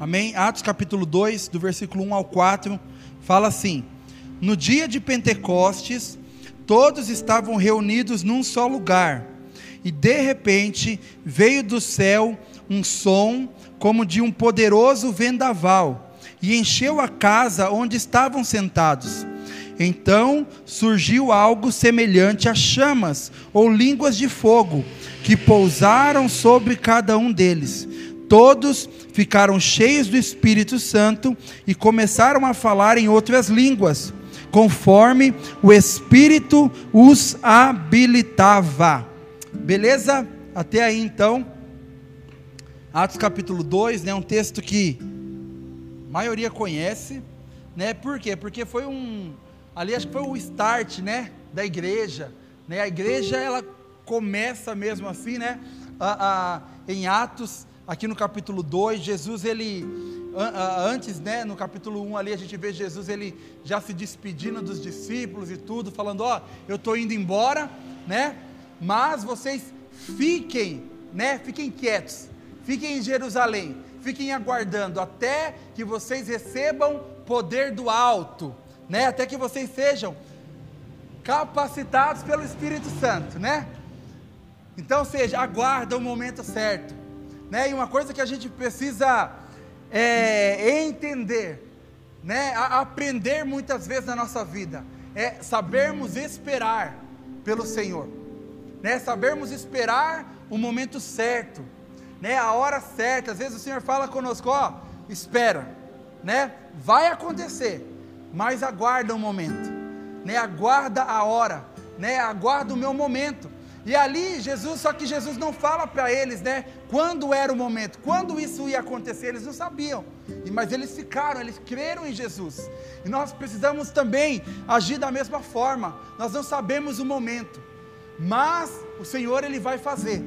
Amém? Atos capítulo 2, do versículo 1 ao 4, fala assim: No dia de Pentecostes, todos estavam reunidos num só lugar, e de repente veio do céu um som como de um poderoso vendaval, e encheu a casa onde estavam sentados. Então surgiu algo semelhante a chamas ou línguas de fogo, que pousaram sobre cada um deles. Todos ficaram cheios do Espírito Santo e começaram a falar em outras línguas, conforme o Espírito os habilitava. Beleza? Até aí então. Atos capítulo 2, né, um texto que a maioria conhece, né? Por quê? Porque foi um ali acho que foi o start, né, da igreja, né? A igreja ela começa mesmo assim, né? A, a, em Atos aqui no capítulo 2, Jesus ele antes, né, no capítulo 1 ali a gente vê Jesus ele já se despedindo dos discípulos e tudo, falando, ó, oh, eu estou indo embora, né? Mas vocês fiquem, né? Fiquem quietos. Fiquem em Jerusalém. Fiquem aguardando até que vocês recebam poder do alto, né? Até que vocês sejam capacitados pelo Espírito Santo, né? Então, seja, aguarda o momento certo. Né? E uma coisa que a gente precisa é, entender, né? A, aprender muitas vezes na nossa vida, é sabermos esperar pelo Senhor, né? sabermos esperar o momento certo, né? a hora certa. Às vezes o Senhor fala conosco: ó, espera, né? vai acontecer, mas aguarda o um momento, né? aguarda a hora, né? aguarda o meu momento. E ali Jesus, só que Jesus não fala para eles, né, quando era o momento, quando isso ia acontecer, eles não sabiam. Mas eles ficaram, eles creram em Jesus. E nós precisamos também agir da mesma forma. Nós não sabemos o momento, mas o Senhor ele vai fazer.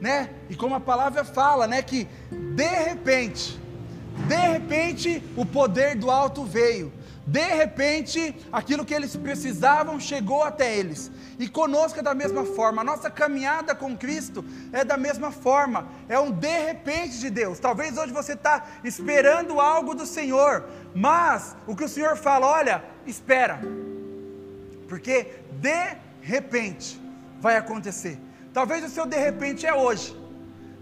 Né? E como a palavra fala, né, que de repente, de repente o poder do alto veio. De repente, aquilo que eles precisavam chegou até eles. E conosco é da mesma forma. A nossa caminhada com Cristo é da mesma forma. É um de repente de Deus. Talvez hoje você está esperando algo do Senhor, mas o que o Senhor fala, olha, espera, porque de repente vai acontecer. Talvez o seu de repente é hoje.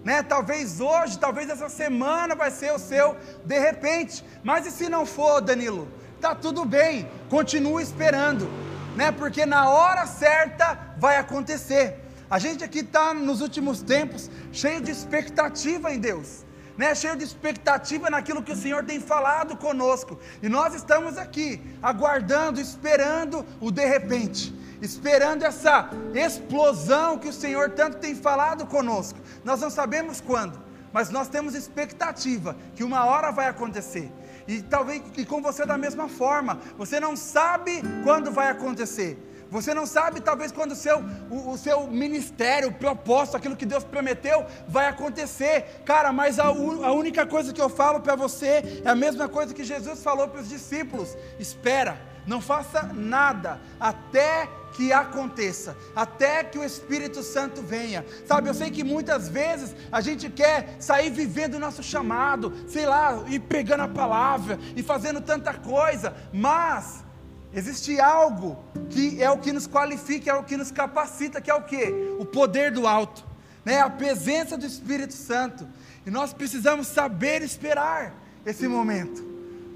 Né? Talvez hoje, talvez essa semana vai ser o seu de repente. Mas e se não for, Danilo? Tá tudo bem, continue esperando né? Porque na hora certa vai acontecer. A gente aqui está nos últimos tempos cheio de expectativa em Deus, né? Cheio de expectativa naquilo que o Senhor tem falado conosco. E nós estamos aqui aguardando, esperando o de repente, esperando essa explosão que o Senhor tanto tem falado conosco. Nós não sabemos quando, mas nós temos expectativa que uma hora vai acontecer. E talvez e com você da mesma forma. Você não sabe quando vai acontecer. Você não sabe, talvez, quando o seu, o, o, seu ministério, o propósito, aquilo que Deus prometeu, vai acontecer. Cara, mas a, a única coisa que eu falo para você é a mesma coisa que Jesus falou para os discípulos: espera, não faça nada até que aconteça, até que o Espírito Santo venha. Sabe, eu sei que muitas vezes a gente quer sair vivendo o nosso chamado, sei lá, e pregando a palavra e fazendo tanta coisa, mas existe algo que é o que nos qualifica, é o que nos capacita, que é o que? O poder do alto, né? A presença do Espírito Santo. E nós precisamos saber esperar esse momento.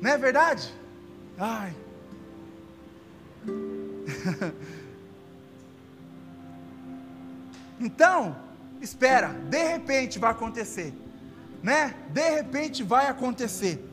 Não é verdade? Ai. Então, espera, de repente vai acontecer, né? De repente vai acontecer.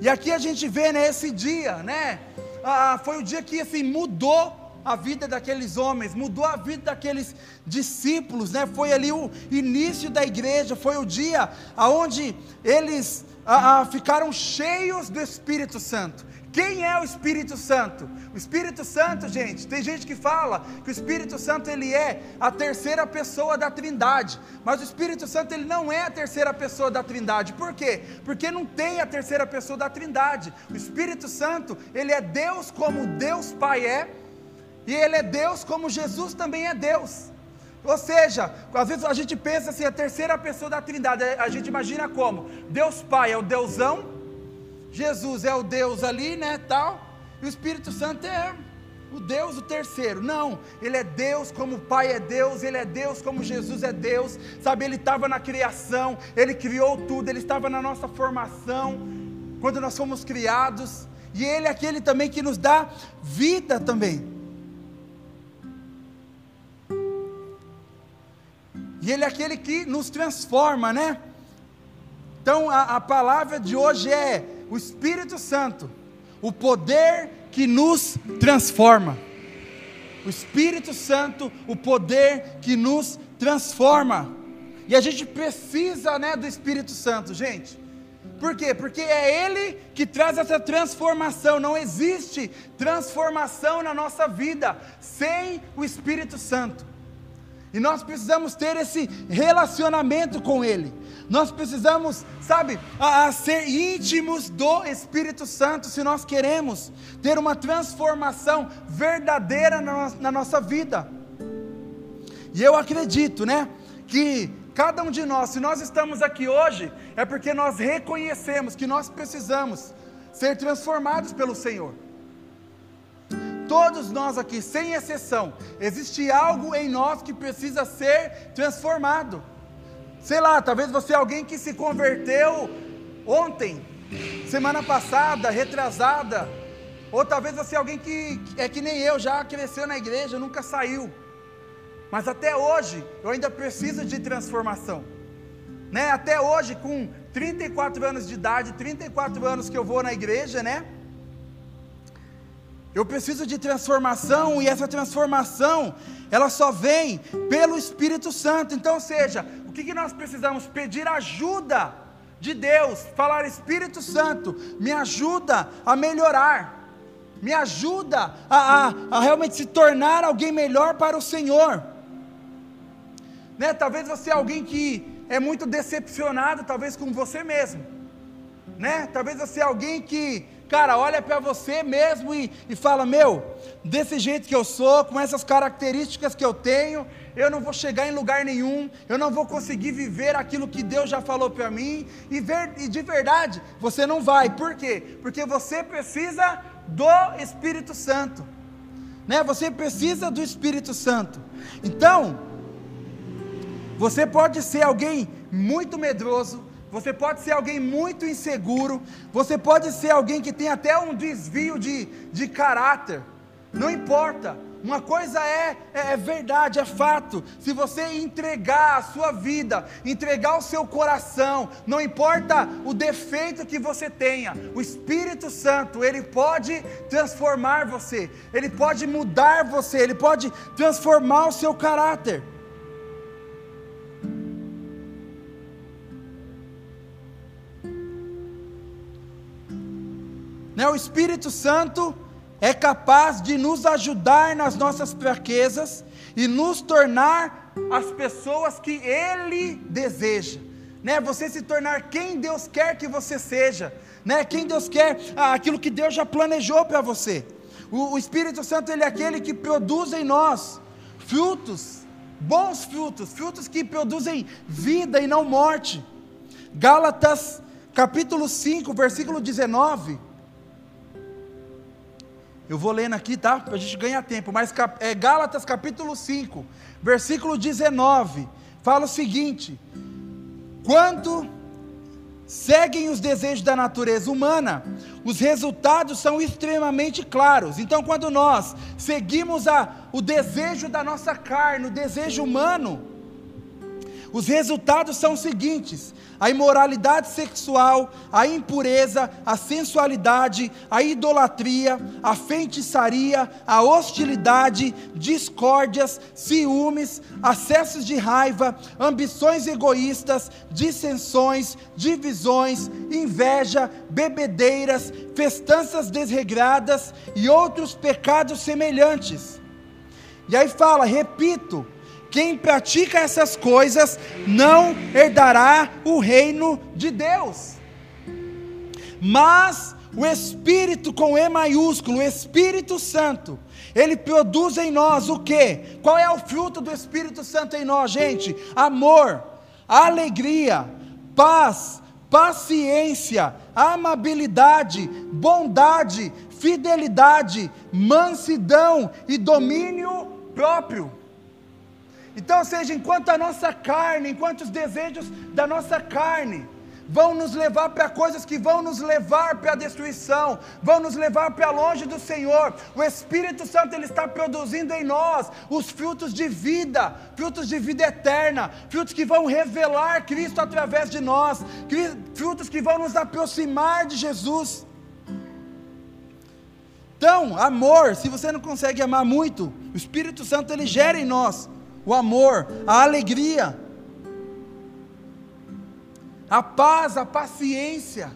E aqui a gente vê né, dia, né? Ah, foi o dia que assim mudou a vida daqueles homens, mudou a vida daqueles discípulos, né? Foi ali o início da igreja, foi o dia aonde eles ah, ah ficaram cheios do Espírito Santo. Quem é o Espírito Santo? O Espírito Santo, gente, tem gente que fala que o Espírito Santo ele é a terceira pessoa da Trindade, mas o Espírito Santo ele não é a terceira pessoa da Trindade. Por quê? Porque não tem a terceira pessoa da Trindade. O Espírito Santo, ele é Deus como Deus Pai é, e ele é Deus como Jesus também é Deus. Ou seja, às vezes a gente pensa assim, a terceira pessoa da Trindade, a gente imagina como? Deus Pai é o Deusão, Jesus é o Deus ali, né, tal, e o Espírito Santo é o Deus o terceiro. Não, ele é Deus como o Pai é Deus, ele é Deus como Jesus é Deus. Sabe, ele estava na criação, ele criou tudo, ele estava na nossa formação, quando nós fomos criados, e ele é aquele também que nos dá vida também. E Ele é aquele que nos transforma, né? Então a, a palavra de hoje é o Espírito Santo, o poder que nos transforma. O Espírito Santo, o poder que nos transforma. E a gente precisa, né, do Espírito Santo, gente. Por quê? Porque é Ele que traz essa transformação. Não existe transformação na nossa vida sem o Espírito Santo. E nós precisamos ter esse relacionamento com Ele. Nós precisamos, sabe, a, a ser íntimos do Espírito Santo se nós queremos ter uma transformação verdadeira na, na nossa vida. E eu acredito, né, que cada um de nós, se nós estamos aqui hoje, é porque nós reconhecemos que nós precisamos ser transformados pelo Senhor. Todos nós aqui, sem exceção, existe algo em nós que precisa ser transformado. Sei lá, talvez você é alguém que se converteu ontem, semana passada, retrasada, ou talvez você é alguém que é que nem eu, já cresceu na igreja, nunca saiu. Mas até hoje eu ainda preciso de transformação. Né? Até hoje, com 34 anos de idade, 34 anos que eu vou na igreja, né? Eu preciso de transformação e essa transformação, ela só vem pelo Espírito Santo. Então, seja, o que, que nós precisamos? Pedir ajuda de Deus, falar: Espírito Santo, me ajuda a melhorar, me ajuda a, a, a realmente se tornar alguém melhor para o Senhor. Né? Talvez você é alguém que é muito decepcionado, talvez com você mesmo. Né? Talvez você é alguém que cara, olha para você mesmo e, e fala: Meu, desse jeito que eu sou, com essas características que eu tenho, eu não vou chegar em lugar nenhum, eu não vou conseguir viver aquilo que Deus já falou para mim, e, ver, e de verdade, você não vai, por quê? Porque você precisa do Espírito Santo, né? Você precisa do Espírito Santo, então, você pode ser alguém muito medroso, você pode ser alguém muito inseguro, você pode ser alguém que tem até um desvio de, de caráter, não importa, uma coisa é, é, é, verdade, é fato. Se você entregar a sua vida, entregar o seu coração, não importa o defeito que você tenha, o Espírito Santo, ele pode transformar você, ele pode mudar você, ele pode transformar o seu caráter. Né? O Espírito Santo é capaz de nos ajudar nas nossas fraquezas e nos tornar as pessoas que Ele deseja. Né? Você se tornar quem Deus quer que você seja, né? Quem Deus quer, ah, aquilo que Deus já planejou para você. O, o Espírito Santo ele é aquele que produz em nós frutos, bons frutos, frutos que produzem vida e não morte. Gálatas capítulo 5, versículo 19 eu vou lendo aqui, tá? Para a gente ganhar tempo. Mas é Gálatas capítulo 5, versículo 19, fala o seguinte: Quando seguem os desejos da natureza humana, os resultados são extremamente claros. Então, quando nós seguimos a, o desejo da nossa carne, o desejo humano, os resultados são os seguintes: a imoralidade sexual, a impureza, a sensualidade, a idolatria, a feitiçaria, a hostilidade, discórdias, ciúmes, acessos de raiva, ambições egoístas, dissensões, divisões, inveja, bebedeiras, festanças desregradas e outros pecados semelhantes. E aí fala, repito, quem pratica essas coisas não herdará o reino de Deus. Mas o Espírito com E maiúsculo, o Espírito Santo, Ele produz em nós o quê? Qual é o fruto do Espírito Santo em nós, gente? Amor, alegria, paz, paciência, amabilidade, bondade, fidelidade, mansidão e domínio próprio. Então, ou seja, enquanto a nossa carne, enquanto os desejos da nossa carne vão nos levar para coisas que vão nos levar para a destruição, vão nos levar para longe do Senhor. O Espírito Santo ele está produzindo em nós os frutos de vida, frutos de vida eterna, frutos que vão revelar Cristo através de nós, frutos que vão nos aproximar de Jesus. Então, amor, se você não consegue amar muito, o Espírito Santo ele gera em nós o amor, a alegria, a paz, a paciência.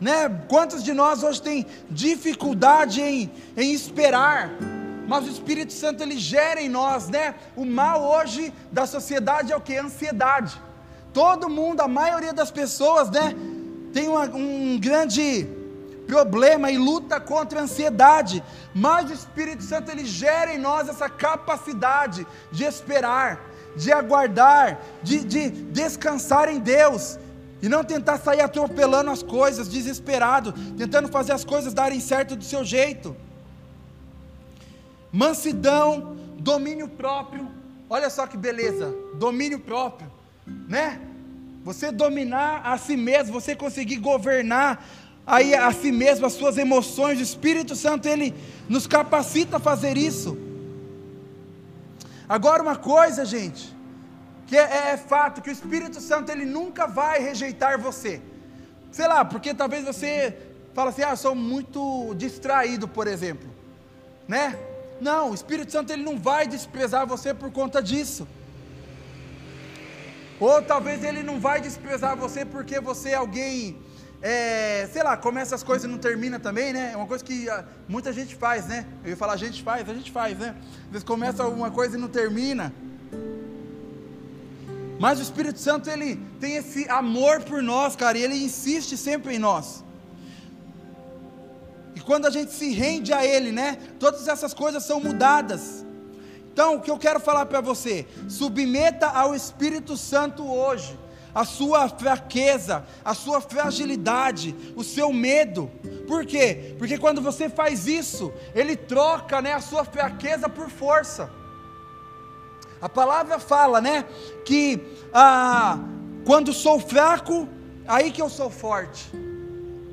Né? Quantos de nós hoje tem dificuldade em, em esperar? Mas o Espírito Santo ele gera em nós, né? O mal hoje da sociedade é o que? Ansiedade. Todo mundo, a maioria das pessoas, né? Tem uma, um grande problema e luta contra a ansiedade, mas o Espírito Santo ele gera em nós essa capacidade de esperar, de aguardar, de, de descansar em Deus e não tentar sair atropelando as coisas, desesperado, tentando fazer as coisas darem certo do seu jeito. Mansidão, domínio próprio, olha só que beleza, domínio próprio, né? Você dominar a si mesmo, você conseguir governar aí a si mesmo, as suas emoções, o Espírito Santo, ele nos capacita a fazer isso. Agora, uma coisa, gente, que é, é, fato, que o Espírito Santo, ele nunca vai rejeitar você. Sei lá, porque talvez você fala assim, ah, sou muito distraído, por exemplo, né? Não, o Espírito Santo, ele não vai desprezar você por conta disso. Ou talvez ele não vai desprezar você porque você é alguém é, sei lá, começa as coisas e não termina também, né? É uma coisa que ah, muita gente faz, né? Eu ia falar, a gente faz, a gente faz, né? Às vezes começa alguma coisa e não termina. Mas o Espírito Santo, ele tem esse amor por nós, cara, e ele insiste sempre em nós. E quando a gente se rende a Ele, né? Todas essas coisas são mudadas. Então, o que eu quero falar para você? Submeta ao Espírito Santo hoje a sua fraqueza, a sua fragilidade, o seu medo. Por quê? Porque quando você faz isso, ele troca né, a sua fraqueza por força. A palavra fala, né, que ah, quando sou fraco, aí que eu sou forte.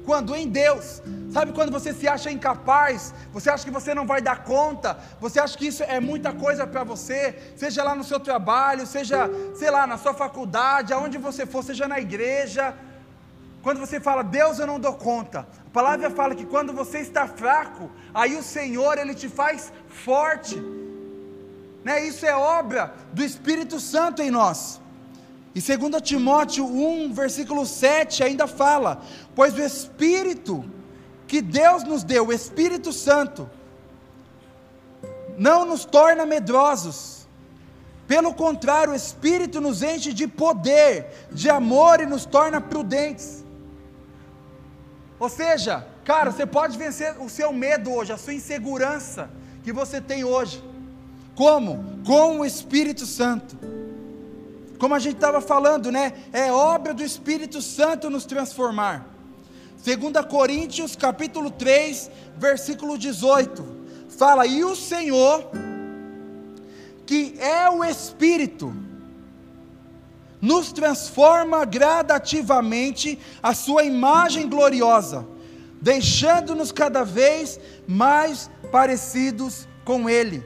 Quando em Deus, sabe quando você se acha incapaz, você acha que você não vai dar conta, você acha que isso é muita coisa para você, seja lá no seu trabalho, seja, sei lá, na sua faculdade, aonde você for, seja na igreja. Quando você fala, Deus, eu não dou conta. A palavra fala que quando você está fraco, aí o Senhor, Ele te faz forte. Né? Isso é obra do Espírito Santo em nós. E 2 Timóteo 1, versículo 7 ainda fala: Pois o Espírito que Deus nos deu, o Espírito Santo, não nos torna medrosos. Pelo contrário, o Espírito nos enche de poder, de amor e nos torna prudentes. Ou seja, cara, você pode vencer o seu medo hoje, a sua insegurança que você tem hoje. Como? Com o Espírito Santo. Como a gente estava falando, né? É obra do Espírito Santo nos transformar. 2 Coríntios capítulo 3, versículo 18. Fala, e o Senhor, que é o Espírito, nos transforma gradativamente a sua imagem gloriosa, deixando-nos cada vez mais parecidos com Ele.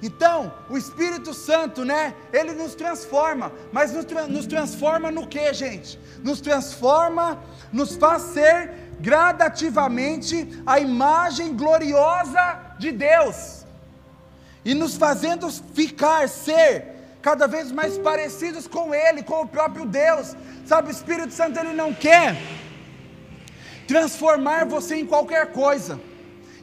Então, o Espírito Santo, né? Ele nos transforma, mas nos, tra nos transforma no que, gente? Nos transforma, nos faz ser gradativamente a imagem gloriosa de Deus, e nos fazendo ficar, ser cada vez mais parecidos com Ele, com o próprio Deus. Sabe, o Espírito Santo ele não quer transformar você em qualquer coisa.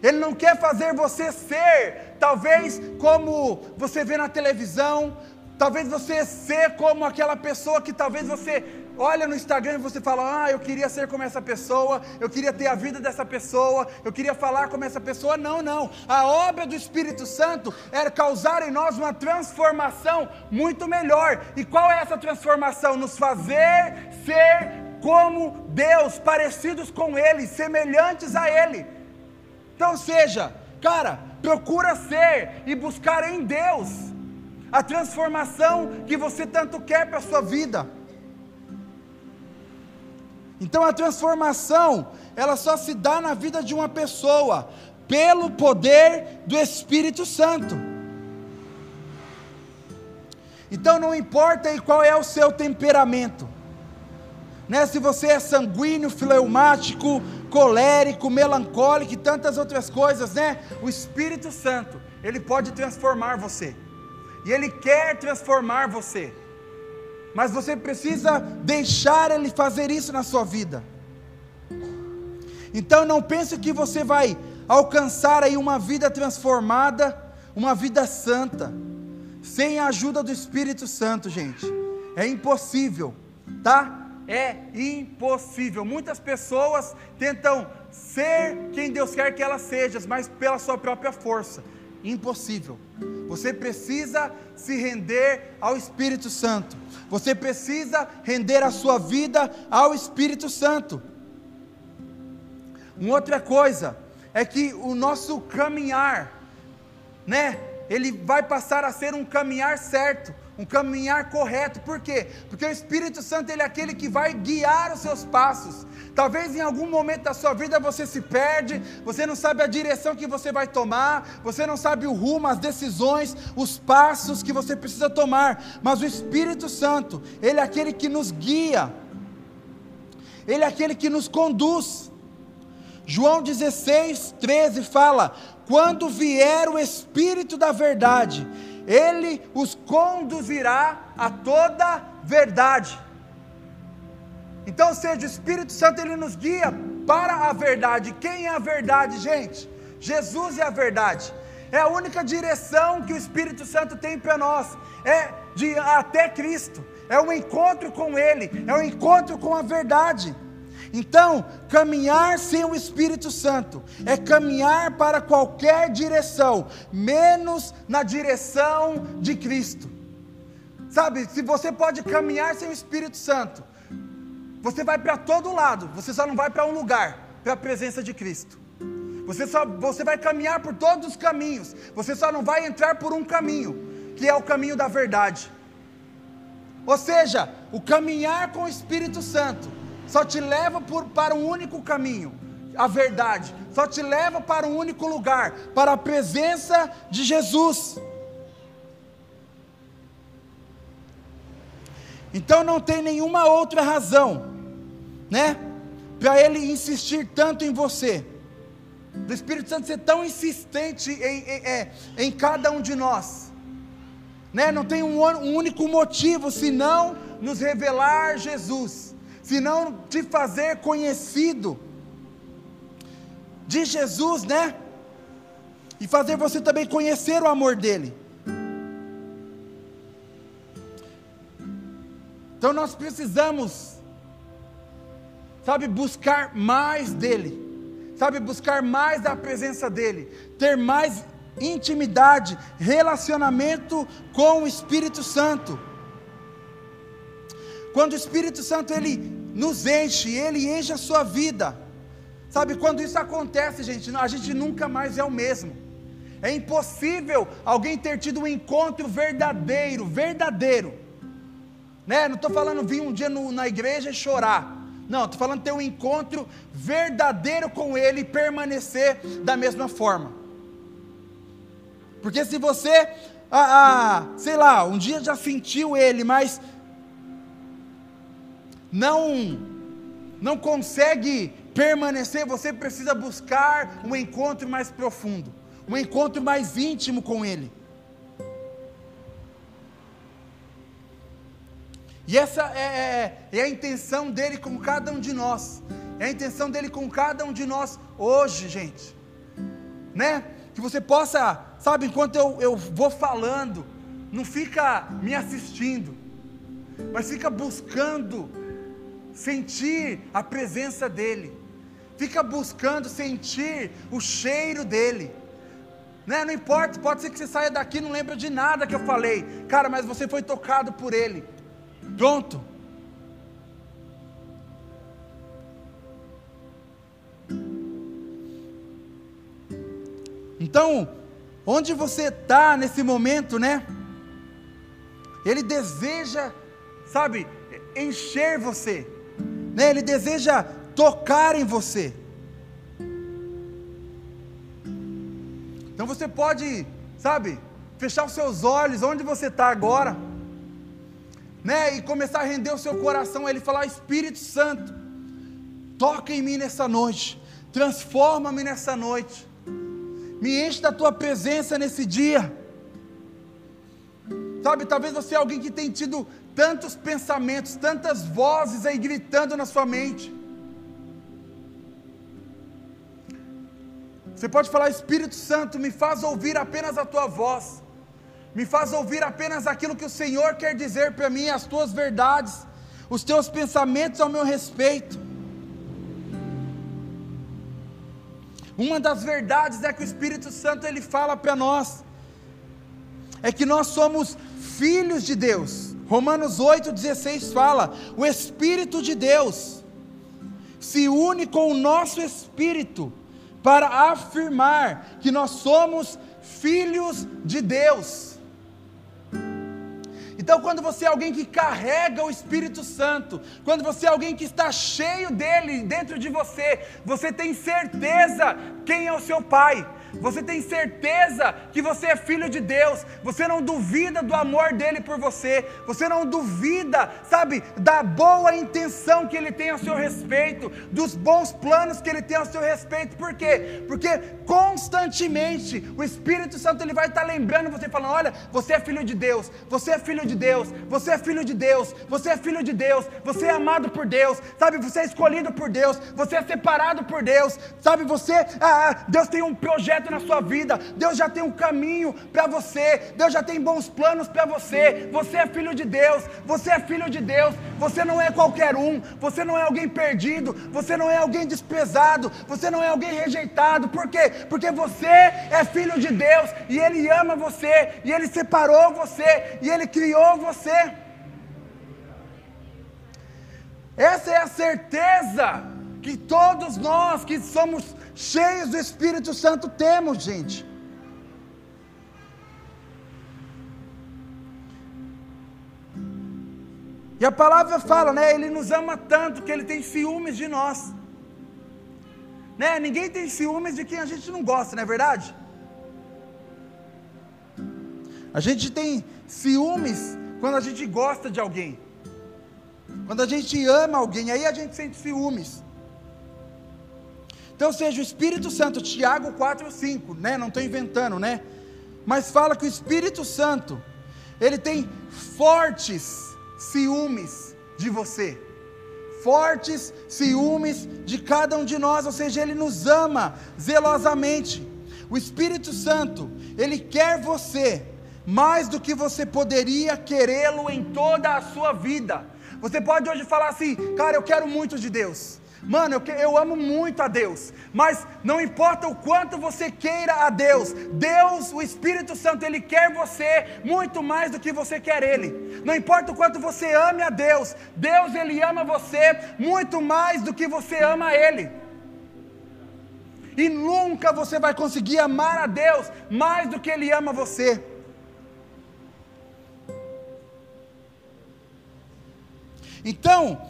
Ele não quer fazer você ser, talvez como você vê na televisão, talvez você ser como aquela pessoa que talvez você olha no Instagram e você fala: Ah, eu queria ser como essa pessoa, eu queria ter a vida dessa pessoa, eu queria falar como essa pessoa. Não, não. A obra do Espírito Santo era causar em nós uma transformação muito melhor. E qual é essa transformação? Nos fazer ser como Deus, parecidos com Ele, semelhantes a Ele. Então, seja, cara, procura ser e buscar em Deus a transformação que você tanto quer para a sua vida. Então a transformação, ela só se dá na vida de uma pessoa, pelo poder do Espírito Santo. Então não importa qual é o seu temperamento, né? se você é sanguíneo, fleumático, colérico, melancólico e tantas outras coisas, né? O Espírito Santo, ele pode transformar você. E ele quer transformar você mas você precisa deixar Ele fazer isso na sua vida. Então não pense que você vai alcançar aí uma vida transformada, uma vida santa, sem a ajuda do Espírito Santo, gente. É impossível, tá? É impossível. Muitas pessoas tentam ser quem Deus quer que elas sejam, mas pela sua própria força. Impossível. Você precisa se render ao Espírito Santo. Você precisa render a sua vida ao Espírito Santo. Uma outra coisa é que o nosso caminhar, né? Ele vai passar a ser um caminhar certo um caminhar correto. Por quê? Porque o Espírito Santo ele é aquele que vai guiar os seus passos. Talvez em algum momento da sua vida você se perde, você não sabe a direção que você vai tomar, você não sabe o rumo, as decisões, os passos que você precisa tomar, mas o Espírito Santo, ele é aquele que nos guia. Ele é aquele que nos conduz. João 16, 13 fala: Quando vier o Espírito da Verdade, ele os conduzirá a toda verdade. Então, seja o Espírito Santo, ele nos guia para a verdade. Quem é a verdade, gente? Jesus é a verdade. É a única direção que o Espírito Santo tem para nós. É de até Cristo. É um encontro com Ele. É um encontro com a verdade. Então, caminhar sem o Espírito Santo é caminhar para qualquer direção, menos na direção de Cristo. Sabe, se você pode caminhar sem o Espírito Santo, você vai para todo lado, você só não vai para um lugar, para a presença de Cristo. Você, só, você vai caminhar por todos os caminhos, você só não vai entrar por um caminho, que é o caminho da verdade. Ou seja, o caminhar com o Espírito Santo só te leva por, para um único caminho, a verdade, só te leva para um único lugar, para a presença de Jesus. Então não tem nenhuma outra razão, né, para ele insistir tanto em você, do Espírito Santo ser tão insistente em, em, é, em cada um de nós, né? Não tem um, um único motivo senão nos revelar Jesus senão te fazer conhecido de Jesus, né? E fazer você também conhecer o amor dele. Então nós precisamos, sabe, buscar mais dele, sabe, buscar mais da presença dele, ter mais intimidade, relacionamento com o Espírito Santo. Quando o Espírito Santo ele nos enche, ele enche a sua vida. Sabe, quando isso acontece, gente, a gente nunca mais é o mesmo. É impossível alguém ter tido um encontro verdadeiro, verdadeiro. Né? Não estou falando vir um dia no, na igreja e chorar. Não, estou falando ter um encontro verdadeiro com Ele e permanecer da mesma forma. Porque se você, ah, ah, sei lá, um dia já sentiu Ele, mas não não consegue permanecer, você precisa buscar um encontro mais profundo, um encontro mais íntimo com Ele. E essa é, é, é, a intenção dele com cada um de nós. É a intenção dele com cada um de nós hoje, gente. Né? Que você possa, sabe, enquanto eu, eu vou falando, não fica me assistindo, mas fica buscando sentir a presença dEle. Fica buscando sentir o cheiro dEle. Né? Não importa, pode ser que você saia daqui e não lembra de nada que eu falei. Cara, mas você foi tocado por Ele. Pronto. Então, onde você está nesse momento, né? Ele deseja, sabe, encher você, né? Ele deseja tocar em você. Então você pode, sabe, fechar os seus olhos onde você está agora, né? E começar a render o seu coração a Ele falar: Espírito Santo, toca em mim nessa noite, transforma-me nessa noite, me enche da tua presença nesse dia. Sabe, talvez você é alguém que tem tido tantos pensamentos, tantas vozes aí gritando na sua mente. Você pode falar, Espírito Santo, me faz ouvir apenas a tua voz, me faz ouvir apenas aquilo que o Senhor quer dizer para mim, as tuas verdades, os teus pensamentos ao meu respeito. Uma das verdades é que o Espírito Santo ele fala para nós é que nós somos filhos de Deus. Romanos 8,16 fala: o Espírito de Deus se une com o nosso espírito para afirmar que nós somos filhos de Deus. Então, quando você é alguém que carrega o Espírito Santo, quando você é alguém que está cheio dele dentro de você, você tem certeza quem é o seu Pai, você tem certeza que você é filho de Deus, você não duvida do amor dele por você, você não duvida, sabe, da boa intenção que ele tem a seu respeito, dos bons planos que ele tem a seu respeito, por quê? Porque constantemente o Espírito Santo ele vai estar lembrando você, falando: olha, você é filho de Deus, você é filho de Deus, você é filho de Deus, você é filho de Deus, você é amado por Deus, sabe, você é escolhido por Deus, você é separado por Deus, sabe, você, ah, Deus tem um projeto na sua vida, Deus já tem um caminho para você, Deus já tem bons planos para você. Você é filho de Deus, você é filho de Deus, você não é qualquer um, você não é alguém perdido, você não é alguém desprezado, você não é alguém rejeitado. Por quê? Porque você é filho de Deus e Ele ama você, e Ele separou você, e Ele criou você. Essa é a certeza que todos nós que somos cheios do Espírito Santo temos, gente. E a palavra fala, né? Ele nos ama tanto que ele tem ciúmes de nós. Né? Ninguém tem ciúmes de quem a gente não gosta, não é verdade? A gente tem ciúmes quando a gente gosta de alguém. Quando a gente ama alguém, aí a gente sente ciúmes. Então, seja o Espírito Santo, Tiago 4, 5, né? Não estou inventando, né? Mas fala que o Espírito Santo, ele tem fortes ciúmes de você. Fortes ciúmes de cada um de nós, ou seja, ele nos ama zelosamente. O Espírito Santo, ele quer você mais do que você poderia querê-lo em toda a sua vida. Você pode hoje falar assim, cara, eu quero muito de Deus. Mano, eu, eu amo muito a Deus, mas não importa o quanto você queira a Deus, Deus, o Espírito Santo, Ele quer você muito mais do que você quer Ele. Não importa o quanto você ame a Deus, Deus, Ele ama você muito mais do que você ama Ele. E nunca você vai conseguir amar a Deus mais do que Ele ama você. Então,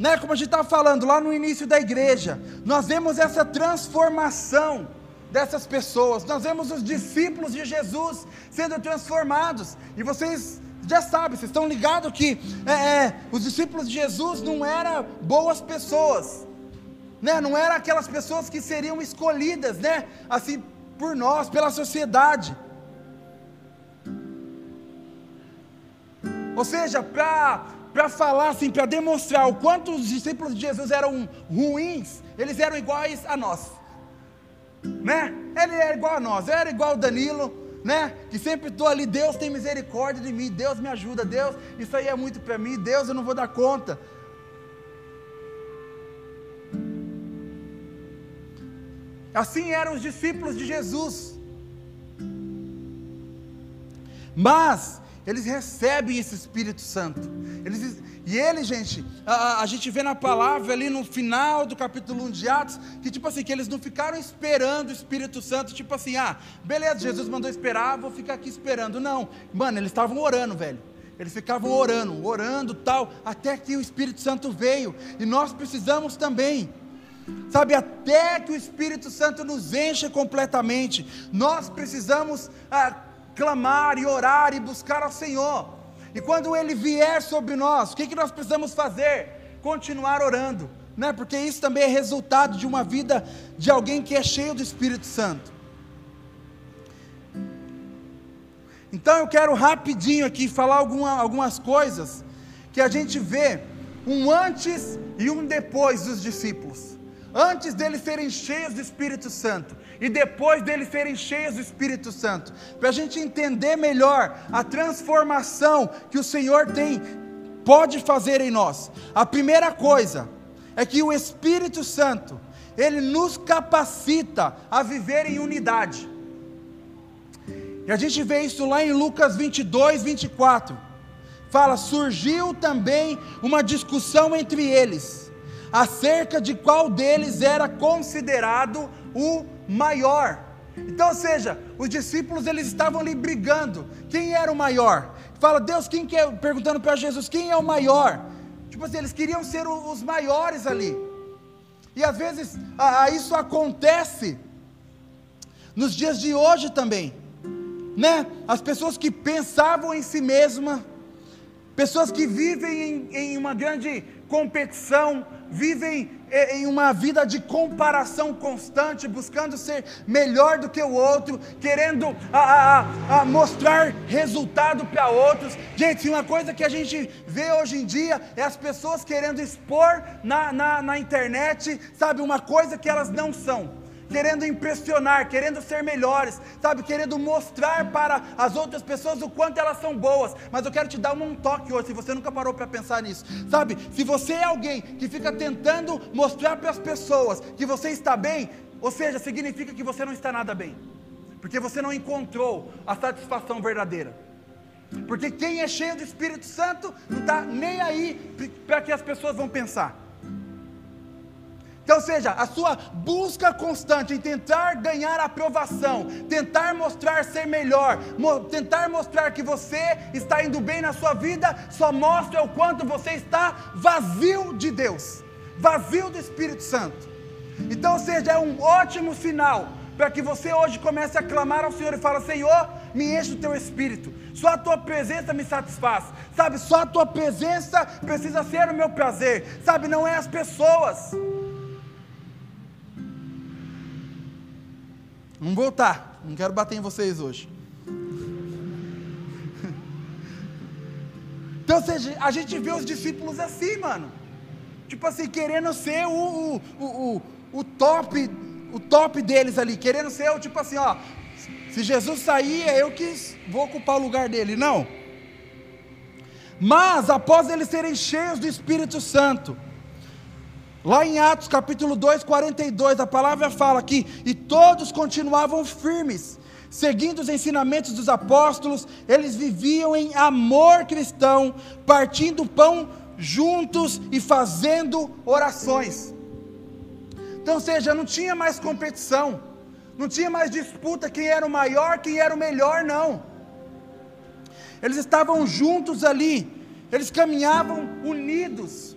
né, como a gente estava falando lá no início da igreja, nós vemos essa transformação dessas pessoas, nós vemos os discípulos de Jesus sendo transformados, e vocês já sabem, vocês estão ligados que é, é, os discípulos de Jesus não eram boas pessoas, né, não eram aquelas pessoas que seriam escolhidas, né, assim, por nós, pela sociedade. Ou seja, para para falar assim, para demonstrar o quanto os discípulos de Jesus eram ruins, eles eram iguais a nós, né? Ele era igual a nós, eu era igual o Danilo, né? Que sempre estou ali, Deus tem misericórdia de mim, Deus me ajuda, Deus, isso aí é muito para mim, Deus, eu não vou dar conta. Assim eram os discípulos de Jesus. Mas eles recebem esse Espírito Santo. Eles, e ele, gente, a, a, gente vê na palavra ali no final do capítulo 1 de Atos, que tipo assim, que eles não ficaram esperando o Espírito Santo, tipo assim, ah, beleza, Jesus mandou esperar, vou ficar aqui esperando. Não, mano, eles estavam orando, velho. Eles ficavam orando, orando tal, até que o Espírito Santo veio. E nós precisamos também sabe, até que o Espírito Santo nos encha completamente, nós precisamos ah, clamar e orar e buscar ao Senhor. E quando Ele vier sobre nós, o que, que nós precisamos fazer? Continuar orando, né? porque isso também é resultado de uma vida de alguém que é cheio do Espírito Santo. Então eu quero rapidinho aqui falar alguma, algumas coisas que a gente vê um antes e um depois dos discípulos. Antes deles serem cheios do Espírito Santo e depois deles serem cheios do Espírito Santo, para a gente entender melhor a transformação que o Senhor tem, pode fazer em nós. A primeira coisa é que o Espírito Santo, ele nos capacita a viver em unidade. E a gente vê isso lá em Lucas 22, 24. Fala: surgiu também uma discussão entre eles, acerca de qual deles era considerado o maior. Então, ou seja, os discípulos eles estavam ali brigando. Quem era o maior? Fala, Deus, quem que é? Perguntando para Jesus, quem é o maior? Tipo assim, eles queriam ser os maiores ali. E às vezes a, isso acontece nos dias de hoje também, né? As pessoas que pensavam em si mesma, pessoas que vivem em, em uma grande competição, vivem em uma vida de comparação constante, buscando ser melhor do que o outro, querendo a, a, a mostrar resultado para outros. Gente, uma coisa que a gente vê hoje em dia é as pessoas querendo expor na, na, na internet, sabe, uma coisa que elas não são querendo impressionar, querendo ser melhores, sabe, querendo mostrar para as outras pessoas o quanto elas são boas. Mas eu quero te dar um toque hoje, se você nunca parou para pensar nisso, sabe? Se você é alguém que fica tentando mostrar para as pessoas que você está bem, ou seja, significa que você não está nada bem, porque você não encontrou a satisfação verdadeira. Porque quem é cheio do Espírito Santo não está nem aí para que as pessoas vão pensar. Então, seja, a sua busca constante em tentar ganhar aprovação, tentar mostrar ser melhor, mo tentar mostrar que você está indo bem na sua vida, só mostra o quanto você está vazio de Deus, vazio do Espírito Santo. Então, seja, é um ótimo sinal para que você hoje comece a clamar ao Senhor e fale: Senhor, me enche do teu espírito, só a tua presença me satisfaz, sabe? Só a tua presença precisa ser o meu prazer, sabe? Não é as pessoas. Vamos voltar. Não quero bater em vocês hoje. Então, seja, a gente vê os discípulos assim, mano. Tipo assim, querendo ser o, o, o, o top, o top deles ali, querendo ser o tipo assim, ó. Se Jesus sair, é eu que vou ocupar o lugar dele. Não. Mas após eles serem cheios do Espírito Santo, Lá em Atos capítulo 2, 42, a palavra fala que e todos continuavam firmes, seguindo os ensinamentos dos apóstolos, eles viviam em amor cristão, partindo pão juntos e fazendo orações. Então, ou seja, não tinha mais competição, não tinha mais disputa quem era o maior, quem era o melhor, não. Eles estavam juntos ali, eles caminhavam unidos.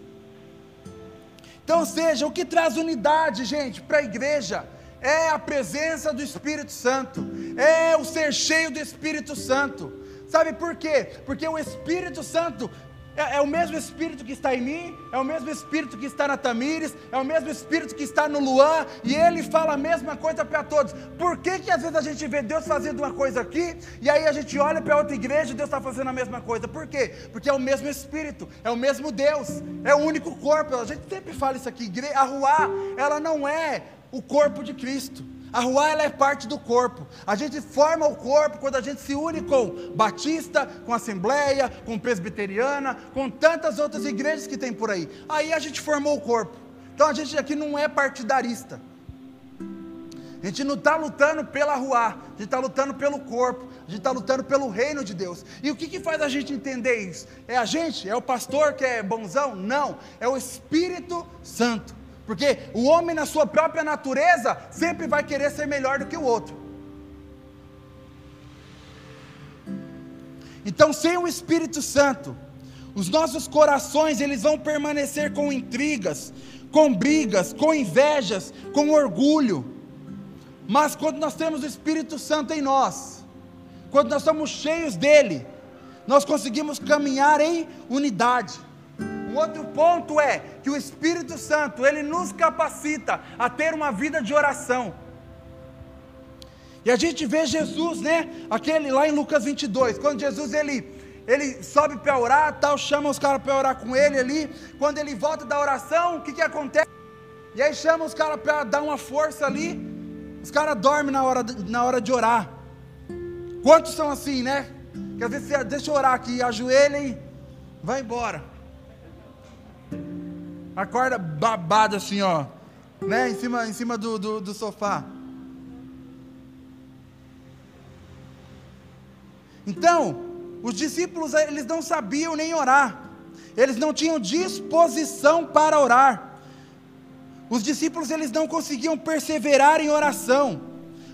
Então, seja, o que traz unidade, gente, para a igreja é a presença do Espírito Santo, é o ser cheio do Espírito Santo. Sabe por quê? Porque o Espírito Santo é, é, o mesmo Espírito que está em mim, é o mesmo Espírito que está na Tamires, é o mesmo Espírito que está no Luan, e ele fala a mesma coisa para todos. Por que, que às vezes a gente vê Deus fazendo uma coisa aqui, e aí a gente olha para outra igreja e Deus está fazendo a mesma coisa? Por quê? Porque é o mesmo Espírito, é o mesmo Deus, é o único corpo. A gente sempre fala isso aqui. A Ruá, ela não é o corpo de Cristo. A rua ela é parte do corpo. A gente forma o corpo quando a gente se une com Batista, com Assembleia, com Presbiteriana, com tantas outras igrejas que tem por aí. Aí a gente formou o corpo. Então a gente aqui não é partidarista. A gente não está lutando pela rua, a gente está lutando pelo corpo, a gente está lutando pelo reino de Deus. E o que, que faz a gente entender isso? É a gente? É o pastor que é bonzão? Não, é o Espírito Santo. Porque o homem, na sua própria natureza, sempre vai querer ser melhor do que o outro. Então, sem o Espírito Santo, os nossos corações eles vão permanecer com intrigas, com brigas, com invejas, com orgulho. Mas quando nós temos o Espírito Santo em nós, quando nós somos cheios dele, nós conseguimos caminhar em unidade. Um outro ponto é que o Espírito Santo, ele nos capacita a ter uma vida de oração. E a gente vê Jesus, né? Aquele lá em Lucas 22, quando Jesus ele ele sobe para orar, tal, chama os caras para orar com ele ali. Quando ele volta da oração, o que que acontece? E aí chama os caras para dar uma força ali. Os caras dormem na hora, na hora de orar. Quantos são assim, né? Que às vezes você deixa eu orar aqui, ajoelha e vai embora. Acorda babado assim, ó. Né? Em cima, em cima do, do, do sofá. Então, os discípulos eles não sabiam nem orar. Eles não tinham disposição para orar. Os discípulos eles não conseguiam perseverar em oração.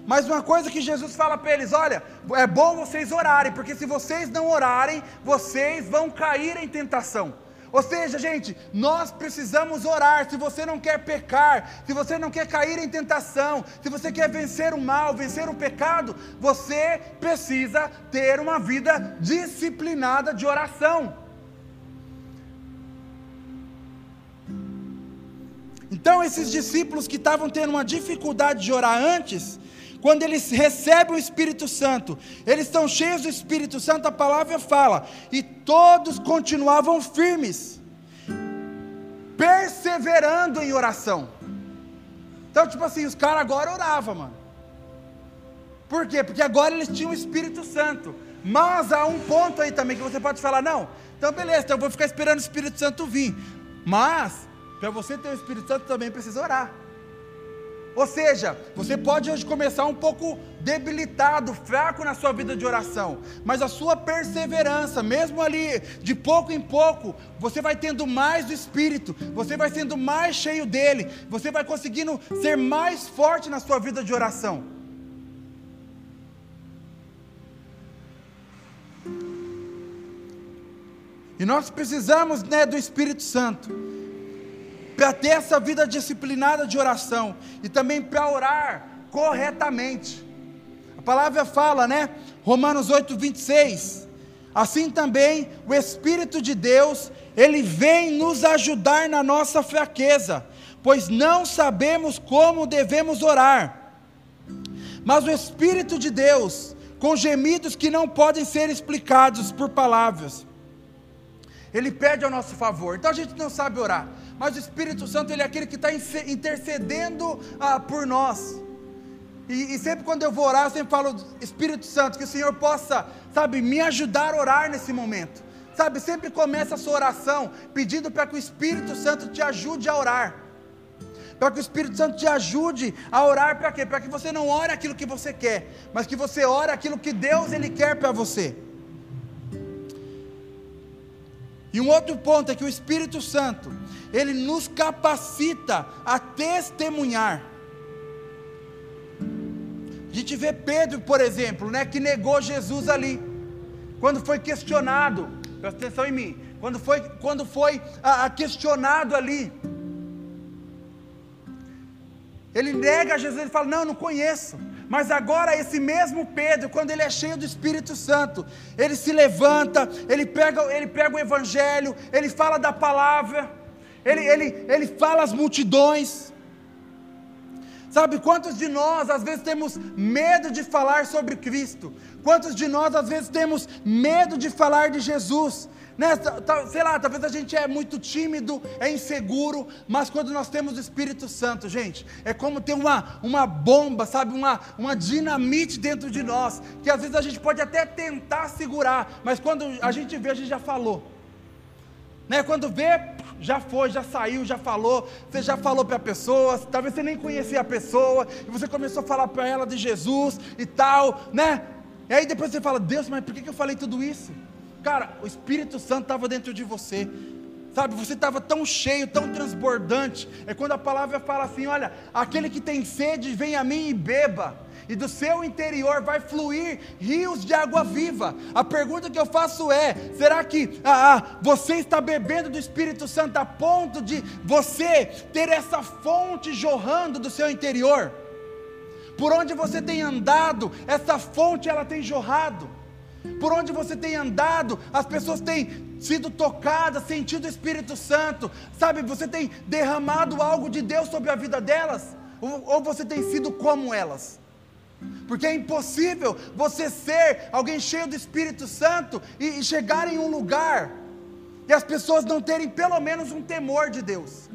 Mas uma coisa que Jesus fala para eles: olha, é bom vocês orarem, porque se vocês não orarem, vocês vão cair em tentação. Ou seja, gente, nós precisamos orar. Se você não quer pecar, se você não quer cair em tentação, se você quer vencer o mal, vencer o pecado, você precisa ter uma vida disciplinada de oração. Então, esses discípulos que estavam tendo uma dificuldade de orar antes, quando eles recebem o Espírito Santo, eles estão cheios do Espírito Santo, a palavra fala, e todos continuavam firmes, perseverando em oração. Então, tipo assim, os caras agora oravam, mano. Por quê? Porque agora eles tinham o Espírito Santo. Mas há um ponto aí também que você pode falar, não, então beleza, então eu vou ficar esperando o Espírito Santo vir. Mas, para você ter o Espírito Santo também precisa orar. Ou seja, você pode hoje começar um pouco debilitado, fraco na sua vida de oração, mas a sua perseverança, mesmo ali de pouco em pouco, você vai tendo mais do Espírito, você vai sendo mais cheio dele, você vai conseguindo ser mais forte na sua vida de oração. E nós precisamos né, do Espírito Santo para ter essa vida disciplinada de oração e também para orar corretamente. A palavra fala, né? Romanos 8, 26. Assim também o Espírito de Deus, ele vem nos ajudar na nossa fraqueza, pois não sabemos como devemos orar. Mas o Espírito de Deus, com gemidos que não podem ser explicados por palavras, ele pede ao nosso favor. Então a gente não sabe orar mas o Espírito Santo ele é aquele que está intercedendo ah, por nós. E, e, sempre quando eu vou orar, eu sempre falo, Espírito Santo, que o Senhor possa, sabe, me ajudar a orar nesse momento. Sabe, sempre começa a sua oração pedindo para que o Espírito Santo te ajude a orar. Para que o Espírito Santo te ajude a orar para quê? Para que você não ore aquilo que você quer, mas que você ore aquilo que Deus ele quer para você. E um outro ponto é que o Espírito Santo, ele nos capacita a testemunhar. A gente vê Pedro, por exemplo, né, que negou Jesus ali, quando foi questionado, presta atenção em mim, quando foi, quando foi a, a questionado ali, ele nega Jesus, ele fala: Não, não conheço. Mas agora, esse mesmo Pedro, quando ele é cheio do Espírito Santo, ele se levanta, ele pega, ele pega o Evangelho, ele fala da palavra, ele, ele, ele fala às multidões. Sabe quantos de nós às vezes temos medo de falar sobre Cristo? Quantos de nós às vezes temos medo de falar de Jesus? Né? Sei lá, talvez a gente é muito tímido, é inseguro, mas quando nós temos o Espírito Santo, gente, é como ter uma, uma bomba, sabe, uma, uma dinamite dentro de nós, que às vezes a gente pode até tentar segurar, mas quando a gente vê, a gente já falou. Né? Quando vê, já foi, já saiu, já falou, você já falou para a pessoa, talvez você nem conhecia a pessoa, e você começou a falar para ela de Jesus e tal, né? E aí depois você fala, Deus, mas por que eu falei tudo isso? Cara, o Espírito Santo estava dentro de você. Sabe, você estava tão cheio, tão transbordante. É quando a palavra fala assim: olha, aquele que tem sede, vem a mim e beba. E do seu interior vai fluir rios de água viva. A pergunta que eu faço é: será que ah, ah, você está bebendo do Espírito Santo a ponto de você ter essa fonte jorrando do seu interior? Por onde você tem andado, essa fonte ela tem jorrado. Por onde você tem andado, as pessoas têm sido tocadas, sentido o Espírito Santo, sabe? Você tem derramado algo de Deus sobre a vida delas, ou, ou você tem sido como elas? Porque é impossível você ser alguém cheio do Espírito Santo e, e chegar em um lugar e as pessoas não terem pelo menos um temor de Deus.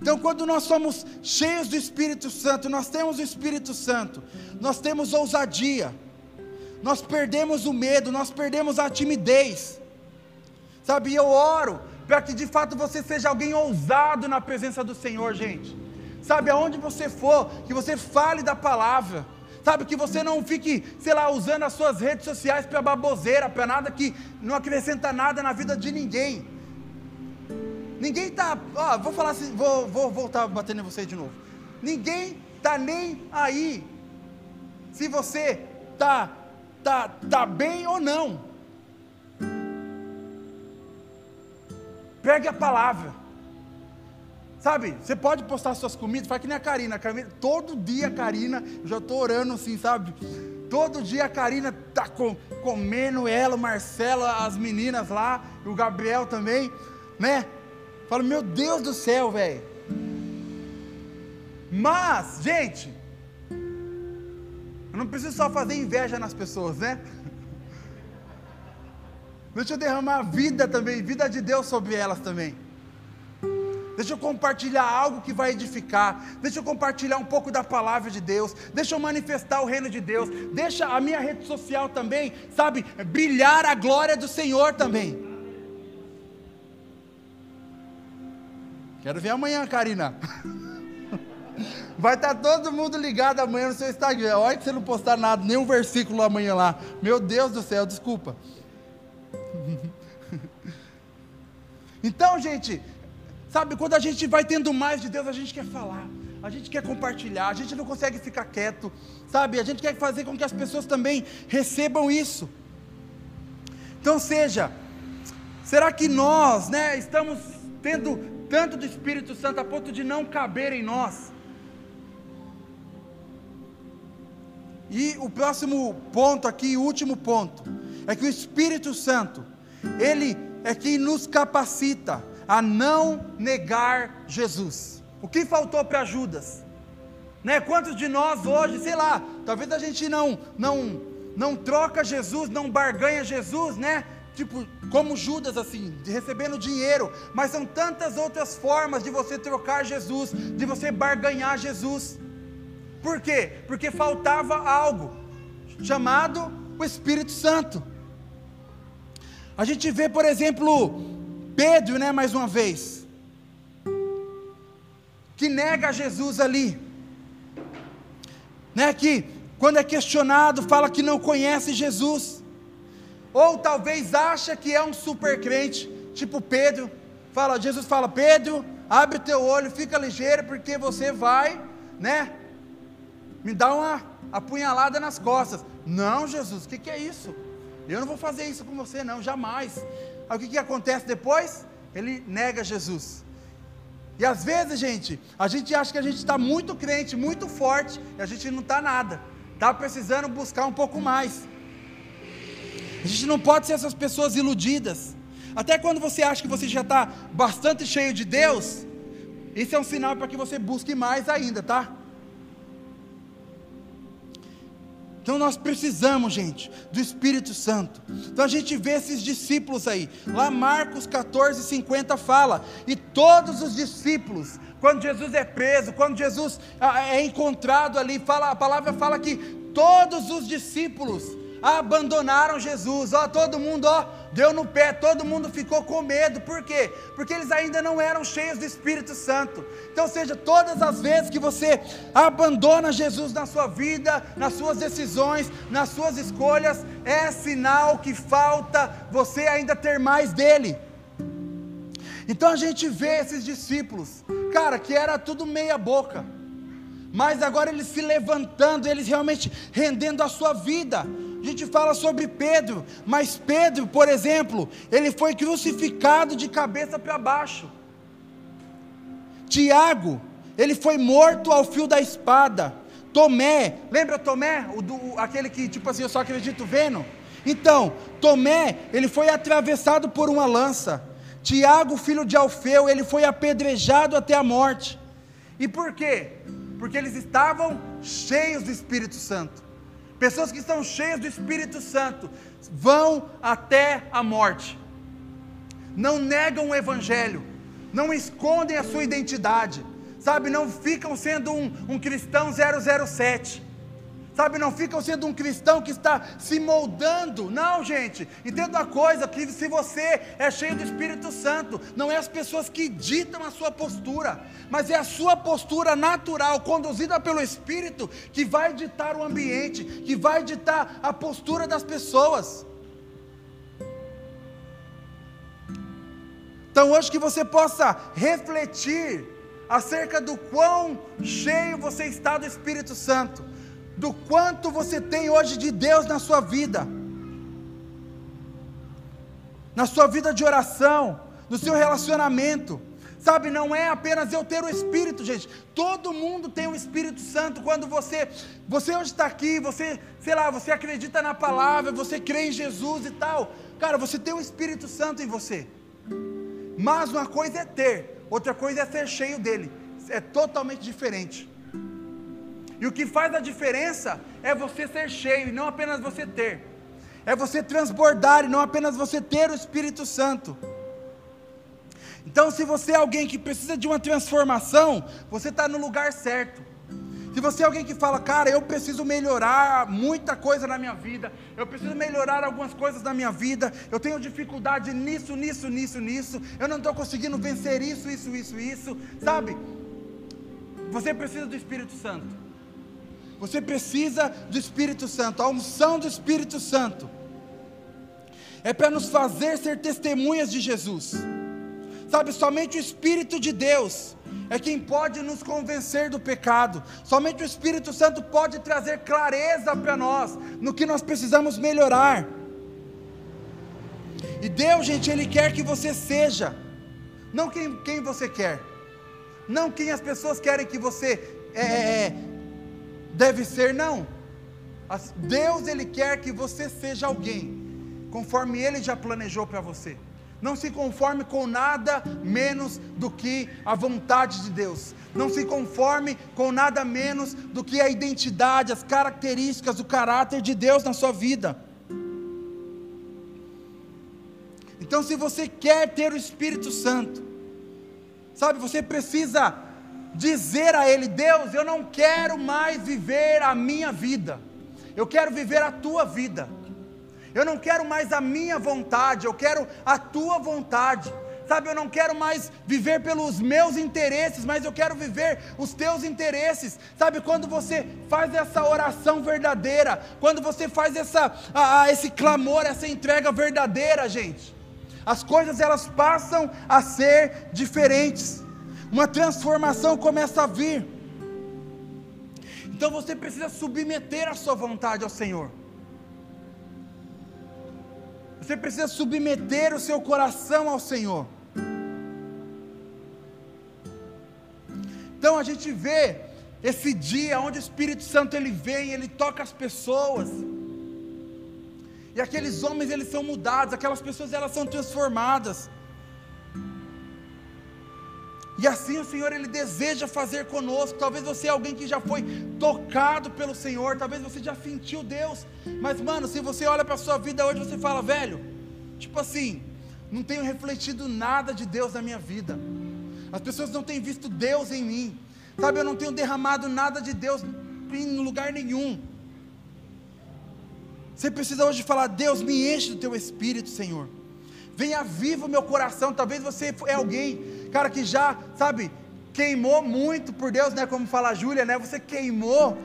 Então, quando nós somos cheios do Espírito Santo, nós temos o Espírito Santo, nós temos ousadia, nós perdemos o medo, nós perdemos a timidez, sabe? Eu oro para que de fato você seja alguém ousado na presença do Senhor, gente. Sabe, aonde você for, que você fale da palavra, sabe, que você não fique, sei lá, usando as suas redes sociais para baboseira, para nada que não acrescenta nada na vida de ninguém. Ninguém está, ó, vou falar assim, vou, vou voltar batendo em você de novo. Ninguém está nem aí se você tá tá tá bem ou não. Pegue a palavra. Sabe, você pode postar suas comidas, faz que nem a Karina. A Karina todo dia a Karina, eu já estou orando assim, sabe? Todo dia a Karina tá com, comendo ela, o Marcelo, as meninas lá, o Gabriel também, né? Falo, meu Deus do céu, velho. Mas, gente, eu não preciso só fazer inveja nas pessoas, né? Deixa eu derramar vida também, vida de Deus sobre elas também. Deixa eu compartilhar algo que vai edificar. Deixa eu compartilhar um pouco da palavra de Deus. Deixa eu manifestar o reino de Deus. Deixa a minha rede social também, sabe, brilhar a glória do Senhor também. Quero ver amanhã, Karina. Vai estar todo mundo ligado amanhã no seu Instagram. Olha que você não postar nada, nenhum versículo amanhã lá. Meu Deus do céu, desculpa. Então, gente, sabe, quando a gente vai tendo mais de Deus, a gente quer falar, a gente quer compartilhar, a gente não consegue ficar quieto, sabe? A gente quer fazer com que as pessoas também recebam isso. Então, seja, será que nós, né, estamos tendo tanto do Espírito Santo a ponto de não caber em nós. E o próximo ponto aqui, o último ponto, é que o Espírito Santo, ele é quem nos capacita a não negar Jesus. O que faltou para Judas? Né? Quantos de nós hoje, sei lá, talvez a gente não não não troca Jesus, não barganha Jesus, né? tipo, como Judas, assim, recebendo dinheiro, mas são tantas outras formas de você trocar Jesus, de você barganhar Jesus. Por quê? Porque faltava algo chamado o Espírito Santo. A gente vê, por exemplo, Pedro, né, mais uma vez, que nega Jesus ali, né, que quando é questionado, fala que não conhece Jesus. Ou talvez acha que é um super crente, tipo Pedro. Fala, Jesus fala: "Pedro, abre teu olho, fica ligeiro porque você vai, né? Me dá uma apunhalada nas costas". Não, Jesus, o que, que é isso? Eu não vou fazer isso com você, não, jamais. Aí o que, que acontece depois? Ele nega Jesus. E às vezes, gente, a gente acha que a gente está muito crente, muito forte, e a gente não está nada. Está precisando buscar um pouco mais. A gente não pode ser essas pessoas iludidas. Até quando você acha que você já está bastante cheio de Deus, isso é um sinal para que você busque mais ainda, tá? Então nós precisamos, gente, do Espírito Santo. Então a gente vê esses discípulos aí. Lá Marcos 14, 50 fala: E todos os discípulos, quando Jesus é preso, quando Jesus ah, é encontrado ali, fala, a palavra fala que todos os discípulos abandonaram Jesus. Ó, todo mundo, ó, deu no pé, todo mundo ficou com medo. Por quê? Porque eles ainda não eram cheios do Espírito Santo. Então, seja, todas as vezes que você abandona Jesus na sua vida, nas suas decisões, nas suas escolhas, é sinal que falta você ainda ter mais dele. Então a gente vê esses discípulos, cara, que era tudo meia boca mas agora eles se levantando, eles realmente rendendo a sua vida. A gente fala sobre Pedro, mas Pedro, por exemplo, ele foi crucificado de cabeça para baixo. Tiago, ele foi morto ao fio da espada. Tomé, lembra Tomé, o do, aquele que tipo assim, eu só acredito vendo? Então, Tomé, ele foi atravessado por uma lança. Tiago, filho de Alfeu, ele foi apedrejado até a morte. E por quê? porque eles estavam cheios do Espírito Santo. Pessoas que estão cheias do Espírito Santo vão até a morte, não negam o Evangelho, não escondem a sua identidade, sabe? Não ficam sendo um, um cristão 007 Sabe, não ficam sendo um cristão que está se moldando. Não, gente. Entenda uma coisa: que se você é cheio do Espírito Santo, não é as pessoas que ditam a sua postura, mas é a sua postura natural, conduzida pelo Espírito, que vai ditar o ambiente, que vai ditar a postura das pessoas. Então, hoje que você possa refletir acerca do quão cheio você está do Espírito Santo do quanto você tem hoje de Deus na sua vida, na sua vida de oração, no seu relacionamento. Sabe, não é apenas eu ter o Espírito, gente. Todo mundo tem o Espírito Santo. Quando você, você hoje está aqui, você, sei lá, você acredita na palavra, você crê em Jesus e tal. Cara, você tem o Espírito Santo em você. Mas uma coisa é ter, outra coisa é ser cheio dele. É totalmente diferente. E o que faz a diferença é você ser cheio e não apenas você ter. É você transbordar e não apenas você ter o Espírito Santo. Então, se você é alguém que precisa de uma transformação, você está no lugar certo. Se você é alguém que fala, cara, eu preciso melhorar muita coisa na minha vida, eu preciso melhorar algumas coisas na minha vida, eu tenho dificuldade nisso, nisso, nisso, nisso, eu não estou conseguindo vencer isso, isso, isso, isso, sabe? Você precisa do Espírito Santo. Você precisa do Espírito Santo, a unção do Espírito Santo. É para nos fazer ser testemunhas de Jesus. Sabe, somente o Espírito de Deus é quem pode nos convencer do pecado. Somente o Espírito Santo pode trazer clareza para nós no que nós precisamos melhorar. E Deus, gente, Ele quer que você seja, não quem, quem você quer, não quem as pessoas querem que você é, é, é deve ser, não. Deus ele quer que você seja alguém, conforme ele já planejou para você. Não se conforme com nada menos do que a vontade de Deus. Não se conforme com nada menos do que a identidade, as características, o caráter de Deus na sua vida. Então, se você quer ter o Espírito Santo, sabe, você precisa dizer a Ele: Deus, eu não quero mais viver a minha vida, eu quero viver a tua vida. Eu não quero mais a minha vontade, eu quero a tua vontade. Sabe, eu não quero mais viver pelos meus interesses, mas eu quero viver os teus interesses. Sabe, quando você faz essa oração verdadeira, quando você faz essa, a, a, esse clamor, essa entrega verdadeira, gente, as coisas elas passam a ser diferentes uma transformação começa a vir. Então você precisa submeter a sua vontade ao Senhor. Você precisa submeter o seu coração ao Senhor. Então a gente vê esse dia onde o Espírito Santo ele vem, ele toca as pessoas. E aqueles homens eles são mudados, aquelas pessoas elas são transformadas. E assim o Senhor ele deseja fazer conosco. Talvez você é alguém que já foi tocado pelo Senhor, talvez você já sentiu Deus. Mas mano, se você olha para a sua vida hoje, você fala, velho, tipo assim, não tenho refletido nada de Deus na minha vida. As pessoas não têm visto Deus em mim. Sabe, eu não tenho derramado nada de Deus em lugar nenhum. Você precisa hoje falar: Deus, me enche do teu espírito, Senhor. Venha vivo meu coração. Talvez você é alguém, cara, que já, sabe, queimou muito por Deus, né? Como fala a Júlia, né? Você queimou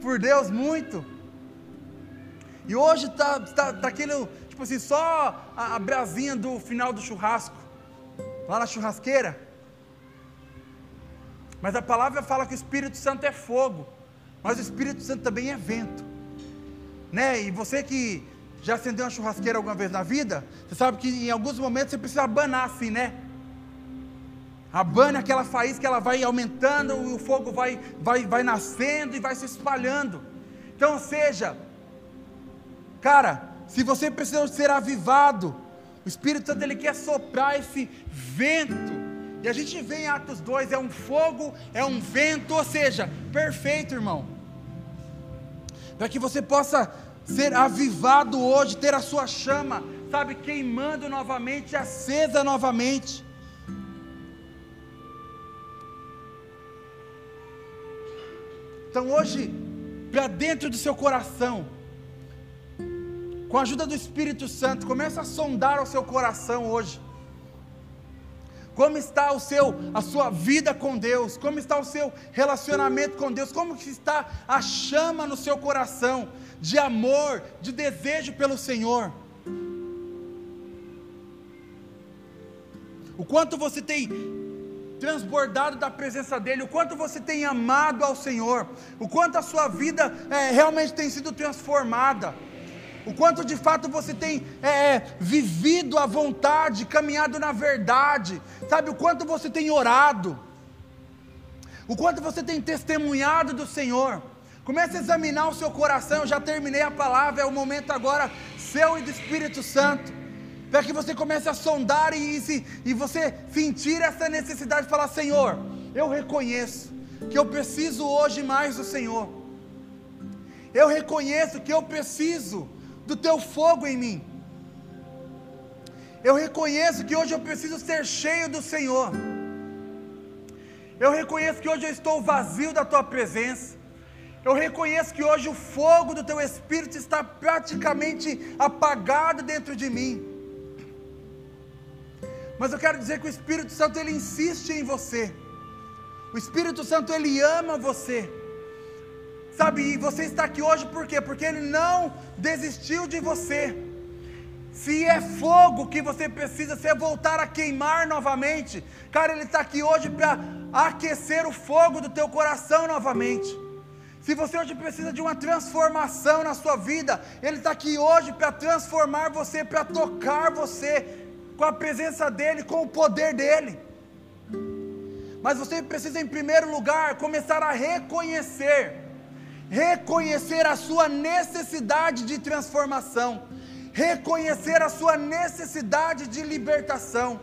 por Deus muito. E hoje está tá, tá aquele, tipo assim, só a, a brasinha do final do churrasco, lá na churrasqueira. Mas a palavra fala que o Espírito Santo é fogo, mas o Espírito Santo também é vento. Né? E você que já acendeu uma churrasqueira alguma vez na vida, você sabe que em alguns momentos você precisa abanar assim, né? Abana aquela faísca, ela vai aumentando, o fogo vai, vai, vai nascendo e vai se espalhando. Então, seja, cara, se você precisa ser avivado, o Espírito Santo ele quer soprar esse vento. E a gente vê em Atos 2, é um fogo, é um vento, ou seja, perfeito, irmão. Para que você possa ser avivado hoje, ter a sua chama, sabe, queimando novamente, acesa novamente. Então hoje, para dentro do seu coração, com a ajuda do Espírito Santo, começa a sondar o seu coração hoje. Como está o seu, a sua vida com Deus? Como está o seu relacionamento com Deus? Como está a chama no seu coração de amor, de desejo pelo Senhor? O quanto você tem transbordado da presença dEle, o quanto você tem amado ao Senhor, o quanto a sua vida é, realmente tem sido transformada, o quanto de fato você tem é, é, vivido a vontade, caminhado na verdade, sabe, o quanto você tem orado, o quanto você tem testemunhado do Senhor. Comece a examinar o seu coração. Eu já terminei a palavra, é o momento agora seu e do Espírito Santo para que você comece a sondar e, e, e você sentir essa necessidade de falar: Senhor, eu reconheço que eu preciso hoje mais do Senhor. Eu reconheço que eu preciso do teu fogo em mim. Eu reconheço que hoje eu preciso ser cheio do Senhor. Eu reconheço que hoje eu estou vazio da tua presença. Eu reconheço que hoje o fogo do teu espírito está praticamente apagado dentro de mim. Mas eu quero dizer que o Espírito Santo ele insiste em você. O Espírito Santo ele ama você. Sabe, e você está aqui hoje por quê? Porque ele não desistiu de você. Se é fogo que você precisa, se é voltar a queimar novamente, cara, ele está aqui hoje para aquecer o fogo do teu coração novamente. Se você hoje precisa de uma transformação na sua vida, Ele está aqui hoje para transformar você, para tocar você, com a presença dEle, com o poder dEle. Mas você precisa, em primeiro lugar, começar a reconhecer, reconhecer a sua necessidade de transformação, reconhecer a sua necessidade de libertação,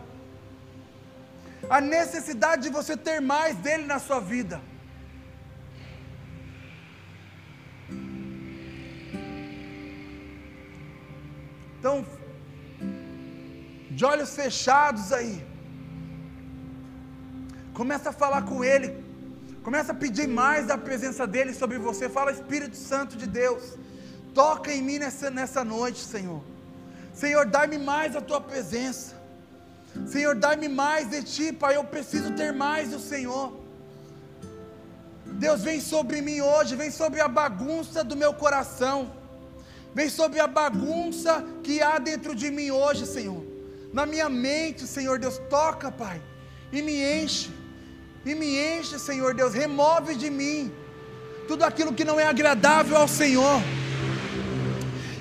a necessidade de você ter mais dele na sua vida. Então, de olhos fechados aí. Começa a falar com Ele. Começa a pedir mais da presença dEle sobre você. Fala, Espírito Santo de Deus. Toca em mim nessa, nessa noite, Senhor. Senhor, dá-me mais a tua presença. Senhor, dá-me mais de ti, Pai. Eu preciso ter mais do Senhor. Deus, vem sobre mim hoje, vem sobre a bagunça do meu coração. Vem sobre a bagunça que há dentro de mim hoje, Senhor na minha mente, Senhor Deus, toca, Pai, e me enche, e me enche, Senhor Deus, remove de mim tudo aquilo que não é agradável ao Senhor,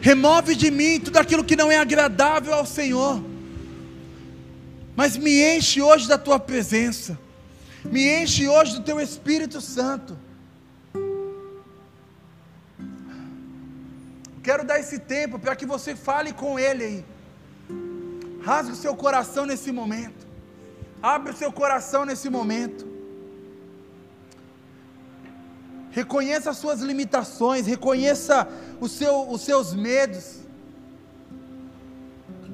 remove de mim tudo aquilo que não é agradável ao Senhor, mas me enche hoje da tua presença, me enche hoje do teu Espírito Santo. Quero dar esse tempo para que você fale com Ele aí. Rasgue o seu coração nesse momento. Abre o seu coração nesse momento. Reconheça as suas limitações, reconheça seu, os seus medos.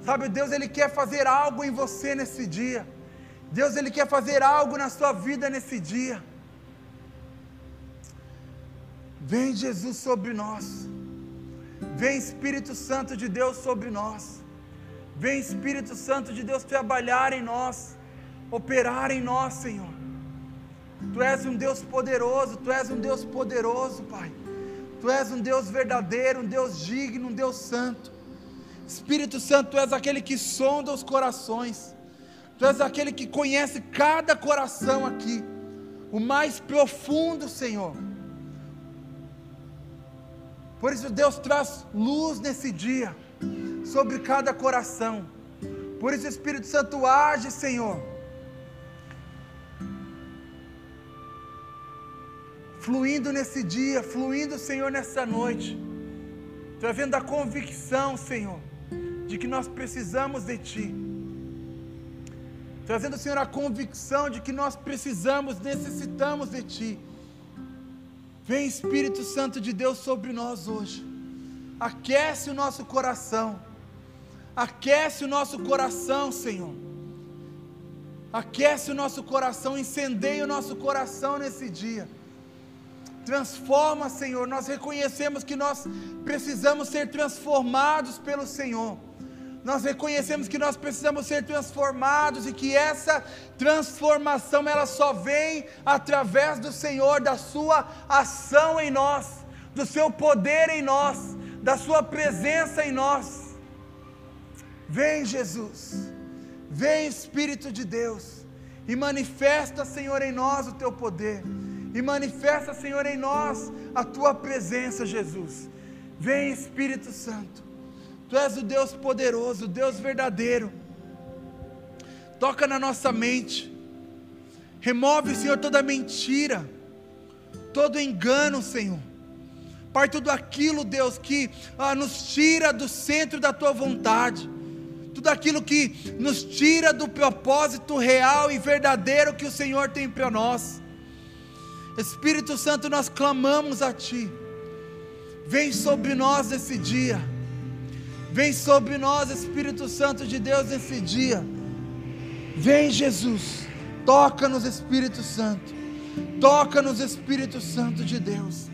Sabe, Deus ele quer fazer algo em você nesse dia. Deus ele quer fazer algo na sua vida nesse dia. Vem Jesus sobre nós. Vem Espírito Santo de Deus sobre nós. Vem Espírito Santo de Deus trabalhar em nós, operar em nós, Senhor. Tu és um Deus poderoso, Tu és um Deus poderoso, Pai. Tu és um Deus verdadeiro, um Deus digno, um Deus santo. Espírito Santo, Tu és aquele que sonda os corações. Tu és aquele que conhece cada coração aqui, o mais profundo, Senhor. Por isso, Deus traz luz nesse dia sobre cada coração. Por isso, Espírito Santo age, Senhor. Fluindo nesse dia, fluindo, Senhor, nessa noite. Trazendo a convicção, Senhor, de que nós precisamos de Ti. Trazendo, Senhor, a convicção de que nós precisamos, necessitamos de Ti. Vem Espírito Santo de Deus sobre nós hoje. Aquece o nosso coração. Aquece o nosso coração, Senhor. Aquece o nosso coração, incendeia o nosso coração nesse dia. Transforma, Senhor. Nós reconhecemos que nós precisamos ser transformados pelo Senhor nós reconhecemos que nós precisamos ser transformados e que essa transformação ela só vem através do Senhor, da sua ação em nós, do seu poder em nós, da sua presença em nós. Vem Jesus. Vem Espírito de Deus e manifesta, Senhor, em nós o teu poder. E manifesta, Senhor, em nós a tua presença, Jesus. Vem Espírito Santo. Tu és o Deus poderoso, o Deus verdadeiro. Toca na nossa mente. Remove, Senhor, toda mentira, todo engano, Senhor. Pai, tudo aquilo, Deus, que ah, nos tira do centro da tua vontade. Tudo aquilo que nos tira do propósito real e verdadeiro que o Senhor tem para nós. Espírito Santo, nós clamamos a Ti. Vem sobre nós esse dia Vem sobre nós, Espírito Santo de Deus, nesse dia. Vem, Jesus. Toca-nos, Espírito Santo. Toca-nos, Espírito Santo de Deus.